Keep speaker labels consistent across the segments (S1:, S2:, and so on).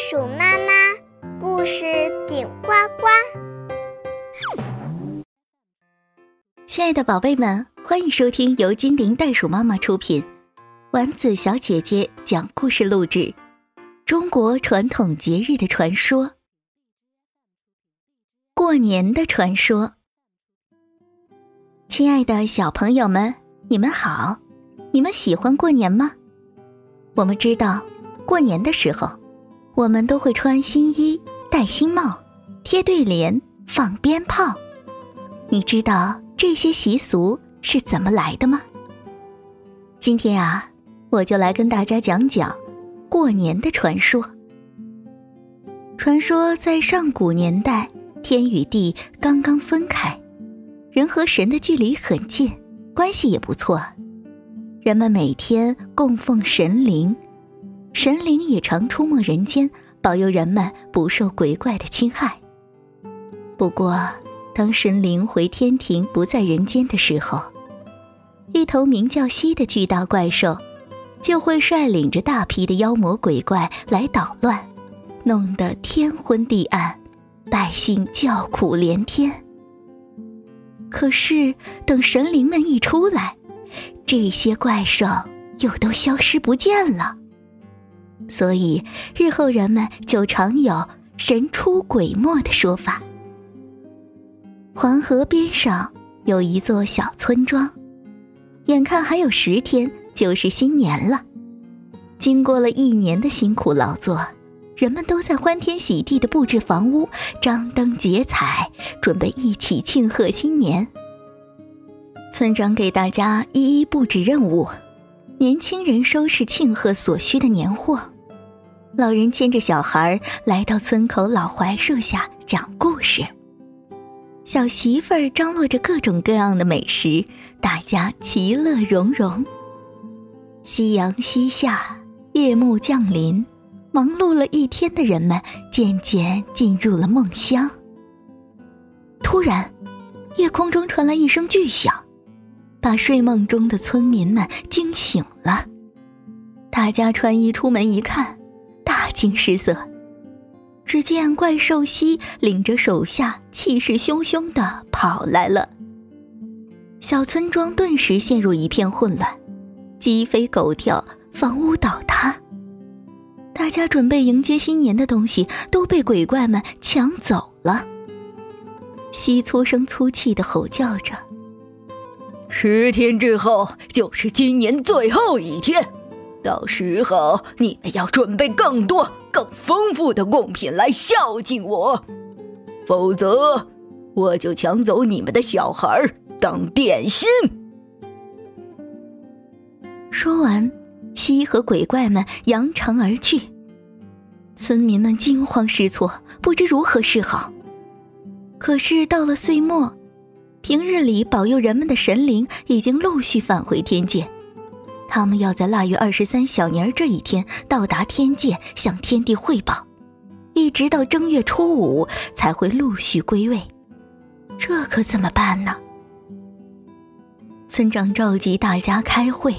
S1: 鼠妈妈故事顶呱呱。
S2: 亲爱的宝贝们，欢迎收听由精灵袋鼠妈妈出品，丸子小姐姐讲故事录制。中国传统节日的传说，过年的传说。亲爱的小朋友们，你们好，你们喜欢过年吗？我们知道，过年的时候。我们都会穿新衣、戴新帽、贴对联、放鞭炮。你知道这些习俗是怎么来的吗？今天啊，我就来跟大家讲讲过年的传说。传说在上古年代，天与地刚刚分开，人和神的距离很近，关系也不错。人们每天供奉神灵。神灵也常出没人间，保佑人们不受鬼怪的侵害。不过，当神灵回天庭不在人间的时候，一头名叫西的巨大怪兽，就会率领着大批的妖魔鬼怪来捣乱，弄得天昏地暗，百姓叫苦连天。可是，等神灵们一出来，这些怪兽又都消失不见了。所以，日后人们就常有“神出鬼没”的说法。黄河边上有一座小村庄，眼看还有十天就是新年了。经过了一年的辛苦劳作，人们都在欢天喜地的布置房屋、张灯结彩，准备一起庆贺新年。村长给大家一一布置任务，年轻人收拾庆贺所需的年货。老人牵着小孩来到村口老槐树下讲故事。小媳妇儿张罗着各种各样的美食，大家其乐融融。夕阳西下，夜幕降临，忙碌了一天的人们渐渐进入了梦乡。突然，夜空中传来一声巨响，把睡梦中的村民们惊醒了。大家穿衣出门一看。大惊失色，只见怪兽西领着手下，气势汹汹的跑来了。小村庄顿时陷入一片混乱，鸡飞狗跳，房屋倒塌。大家准备迎接新年的东西都被鬼怪们抢走了。西粗声粗气的吼叫着：“
S3: 十天之后就是今年最后一天。”到时候你们要准备更多、更丰富的贡品来孝敬我，否则我就抢走你们的小孩当点心。
S2: 说完，西和鬼怪们扬长而去，村民们惊慌失措，不知如何是好。可是到了岁末，平日里保佑人们的神灵已经陆续返回天界。他们要在腊月二十三小年这一天到达天界，向天地汇报，一直到正月初五才会陆续归位。这可怎么办呢？村长召集大家开会，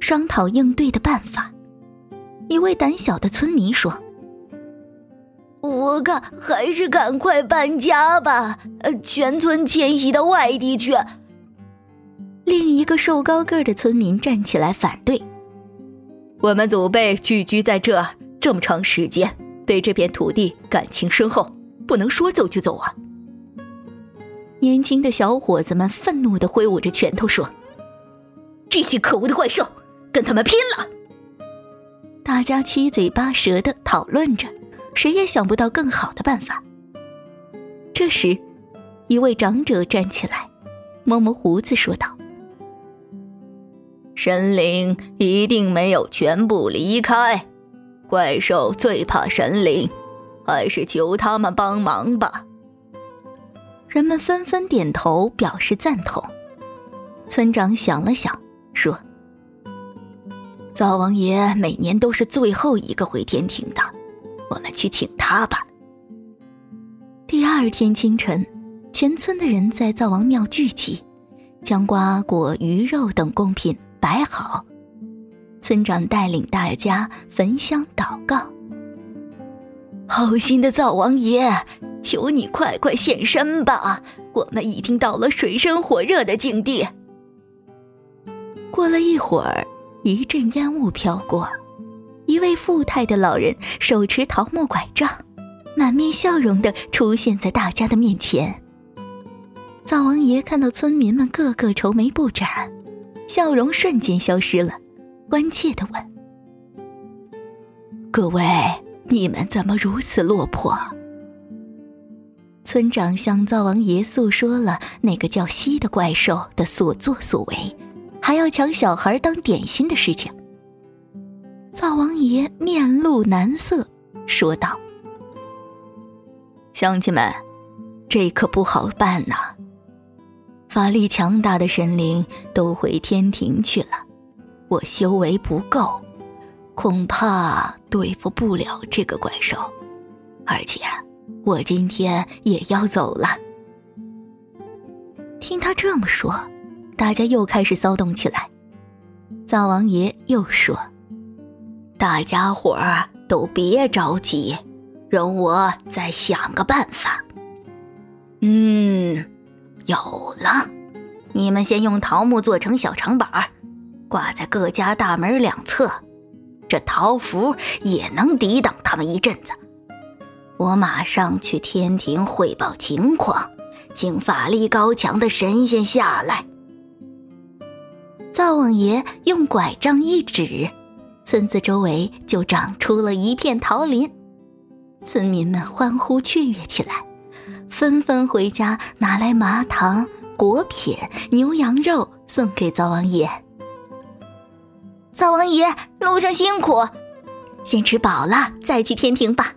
S2: 商讨应对的办法。一位胆小的村民说：“
S4: 我看还是赶快搬家吧，呃，全村迁徙到外地去。”
S2: 另一个瘦高个的村民站起来反对：“
S3: 我们祖辈聚居在这这么长时间，对这片土地感情深厚，不能说走就走啊！”
S2: 年轻的小伙子们愤怒的挥舞着拳头说：“
S4: 这些可恶的怪兽，跟他们拼了！”
S2: 大家七嘴八舌的讨论着，谁也想不到更好的办法。这时，一位长者站起来，摸摸胡子说道。
S3: 神灵一定没有全部离开，怪兽最怕神灵，还是求他们帮忙吧。
S2: 人们纷纷点头表示赞同。村长想了想，说：“灶王爷每年都是最后一个回天庭的，我们去请他吧。”第二天清晨，全村的人在灶王庙聚集，将瓜果、鱼肉等贡品。摆好，村长带领大家焚香祷告。
S4: 好心的灶王爷，求你快快现身吧！我们已经到了水深火热的境地。
S2: 过了一会儿，一阵烟雾飘过，一位富态的老人手持桃木拐杖，满面笑容的出现在大家的面前。灶王爷看到村民们个个愁眉不展，笑容瞬间消失了，关切的问：“
S4: 各位。”你们怎么如此落魄？
S2: 村长向灶王爷诉说了那个叫西的怪兽的所作所为，还要抢小孩当点心的事情。灶王爷面露难色，说道：“
S3: 乡亲们，这可不好办呐！法力强大的神灵都回天庭去了，我修为不够。”恐怕对付不了这个怪兽，而且我今天也要走了。
S2: 听他这么说，大家又开始骚动起来。灶王爷又说：“
S3: 大家伙儿都别着急，容我再想个办法。”嗯，有了！你们先用桃木做成小长板儿，挂在各家大门两侧。这桃符也能抵挡他们一阵子。我马上去天庭汇报情况，请法力高强的神仙下来。
S2: 灶王爷用拐杖一指，村子周围就长出了一片桃林，村民们欢呼雀跃起来，纷纷回家拿来麻糖、果品、牛羊肉送给灶王爷。
S4: 灶王爷，路上辛苦，
S2: 先吃饱了再去天庭吧。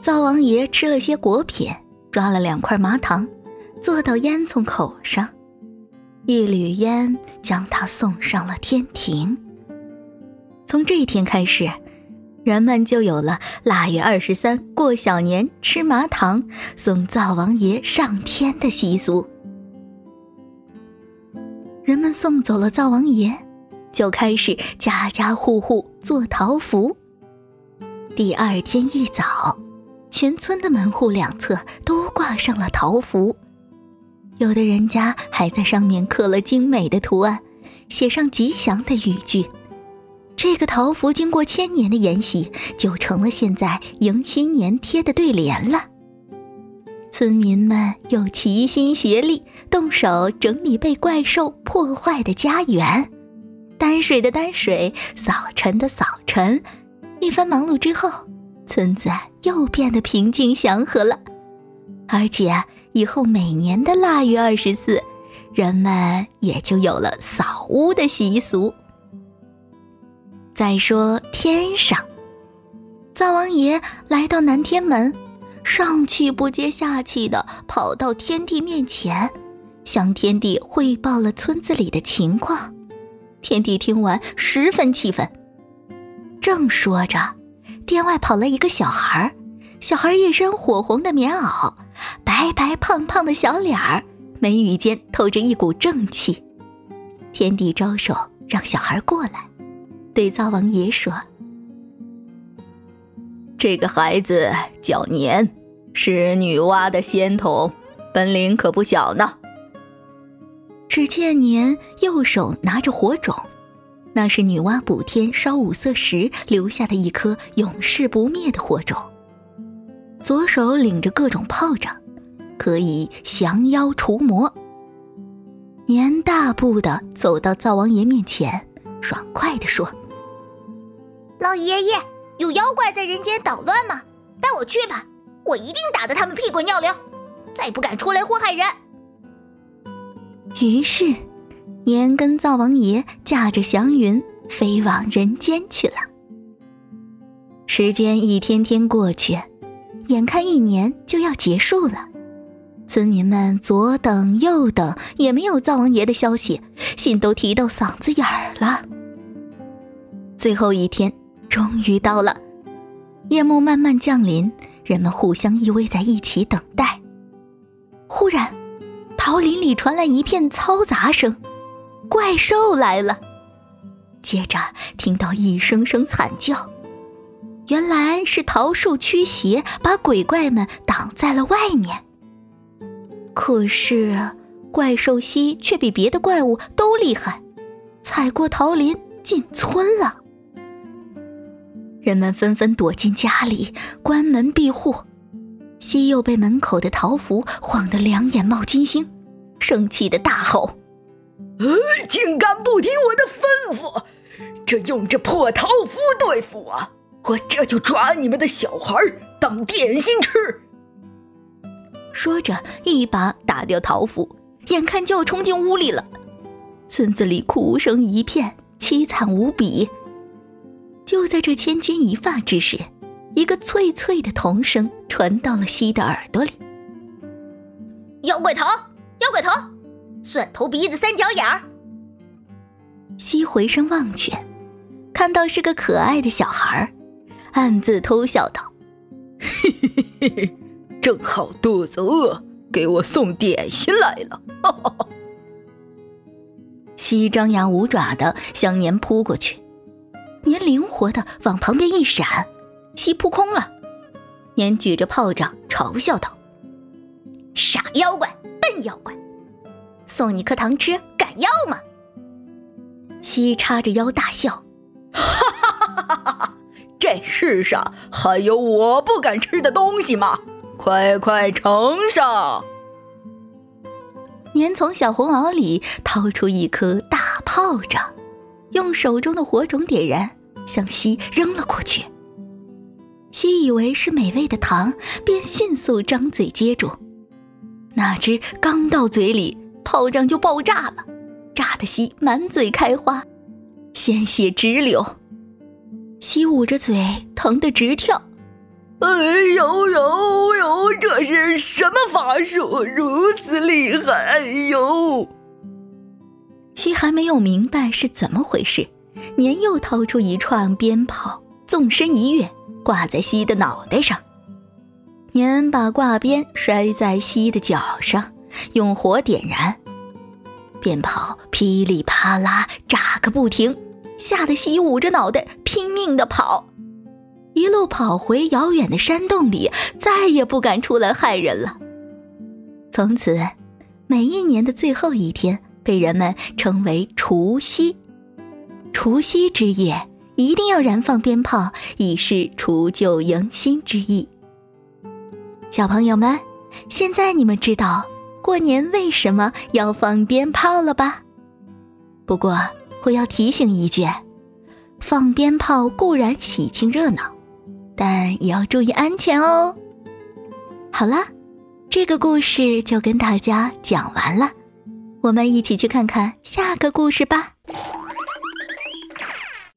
S2: 灶王爷吃了些果品，抓了两块麻糖，坐到烟囱口上，一缕烟将他送上了天庭。从这一天开始，人们就有了腊月二十三过小年吃麻糖送灶王爷上天的习俗。人们送走了灶王爷。就开始家家户户做桃符。第二天一早，全村的门户两侧都挂上了桃符，有的人家还在上面刻了精美的图案，写上吉祥的语句。这个桃符经过千年的沿袭，就成了现在迎新年贴的对联了。村民们又齐心协力，动手整理被怪兽破坏的家园。担水的担水，扫尘的扫尘，一番忙碌之后，村子又变得平静祥和了。而且以后每年的腊月二十四，人们也就有了扫屋的习俗。再说天上，灶王爷来到南天门，上气不接下气的跑到天帝面前，向天帝汇报了村子里的情况。天帝听完，十分气愤。正说着，殿外跑来一个小孩小孩一身火红的棉袄，白白胖胖的小脸儿，眉宇间透着一股正气。天帝招手让小孩过来，对灶王爷说：“
S3: 这个孩子叫年，是女娲的仙童，本领可不小呢。”
S2: 只见年右手拿着火种，那是女娲补天烧五色石留下的一颗永世不灭的火种；左手领着各种炮仗，可以降妖除魔。年大步的走到灶王爷面前，爽快地说：“
S1: 老爷爷，有妖怪在人间捣乱吗？带我去吧，我一定打得他们屁滚尿流，再不敢出来祸害人。”
S2: 于是，年跟灶王爷驾着祥云飞往人间去了。时间一天天过去，眼看一年就要结束了，村民们左等右等也没有灶王爷的消息，心都提到嗓子眼儿了。最后一天终于到了，夜幕慢慢降临，人们互相依偎在一起等待。忽然。桃林里传来一片嘈杂声，怪兽来了。接着听到一声声惨叫，原来是桃树驱邪，把鬼怪们挡在了外面。可是怪兽蜥却比别的怪物都厉害，踩过桃林进村了。人们纷纷躲进家里，关门闭户。西柚被门口的桃符晃得两眼冒金星，生气的大吼：“
S3: 呃，竟敢不听我的吩咐！这用这破桃符对付我，我这就抓你们的小孩当点心吃！”
S2: 说着，一把打掉桃符，眼看就要冲进屋里了。村子里哭声一片，凄惨无比。就在这千钧一发之时。一个脆脆的童声传到了西的耳朵里：“
S1: 妖怪头，妖怪头，蒜头鼻子三角眼儿。”
S2: 西回身望去，看到是个可爱的小孩儿，暗自偷笑道：“
S3: 嘿嘿嘿嘿，正好肚子饿，给我送点心来了。”哈哈哈。
S2: 西张牙舞爪的向年扑过去，年灵活的往旁边一闪。西扑空了，年举着炮仗嘲笑道：“
S1: 傻妖怪，笨妖怪，送你颗糖吃，敢要吗？”
S2: 西叉着腰大笑：“
S3: 哈哈哈哈哈哈！这世上还有我不敢吃的东西吗？快快呈上！”
S2: 年从小红袄里掏出一颗大炮仗，用手中的火种点燃，向西扔了过去。西以为是美味的糖，便迅速张嘴接住。哪知刚到嘴里，炮仗就爆炸了，炸得西满嘴开花，鲜血直流。西捂着嘴，疼得直跳。
S3: 哎呦呦呦！这是什么法术，如此厉害？哎呦！
S2: 西还没有明白是怎么回事，年又掏出一串鞭炮，纵身一跃。挂在西的脑袋上，年把挂鞭摔在西的脚上，用火点燃，鞭炮噼里啪啦炸个不停，吓得西捂着脑袋拼命的跑，一路跑回遥远的山洞里，再也不敢出来害人了。从此，每一年的最后一天被人们称为除夕，除夕之夜。一定要燃放鞭炮，以示除旧迎新之意。小朋友们，现在你们知道过年为什么要放鞭炮了吧？不过我要提醒一句：放鞭炮固然喜庆热闹，但也要注意安全哦。好了，这个故事就跟大家讲完了，我们一起去看看下个故事吧。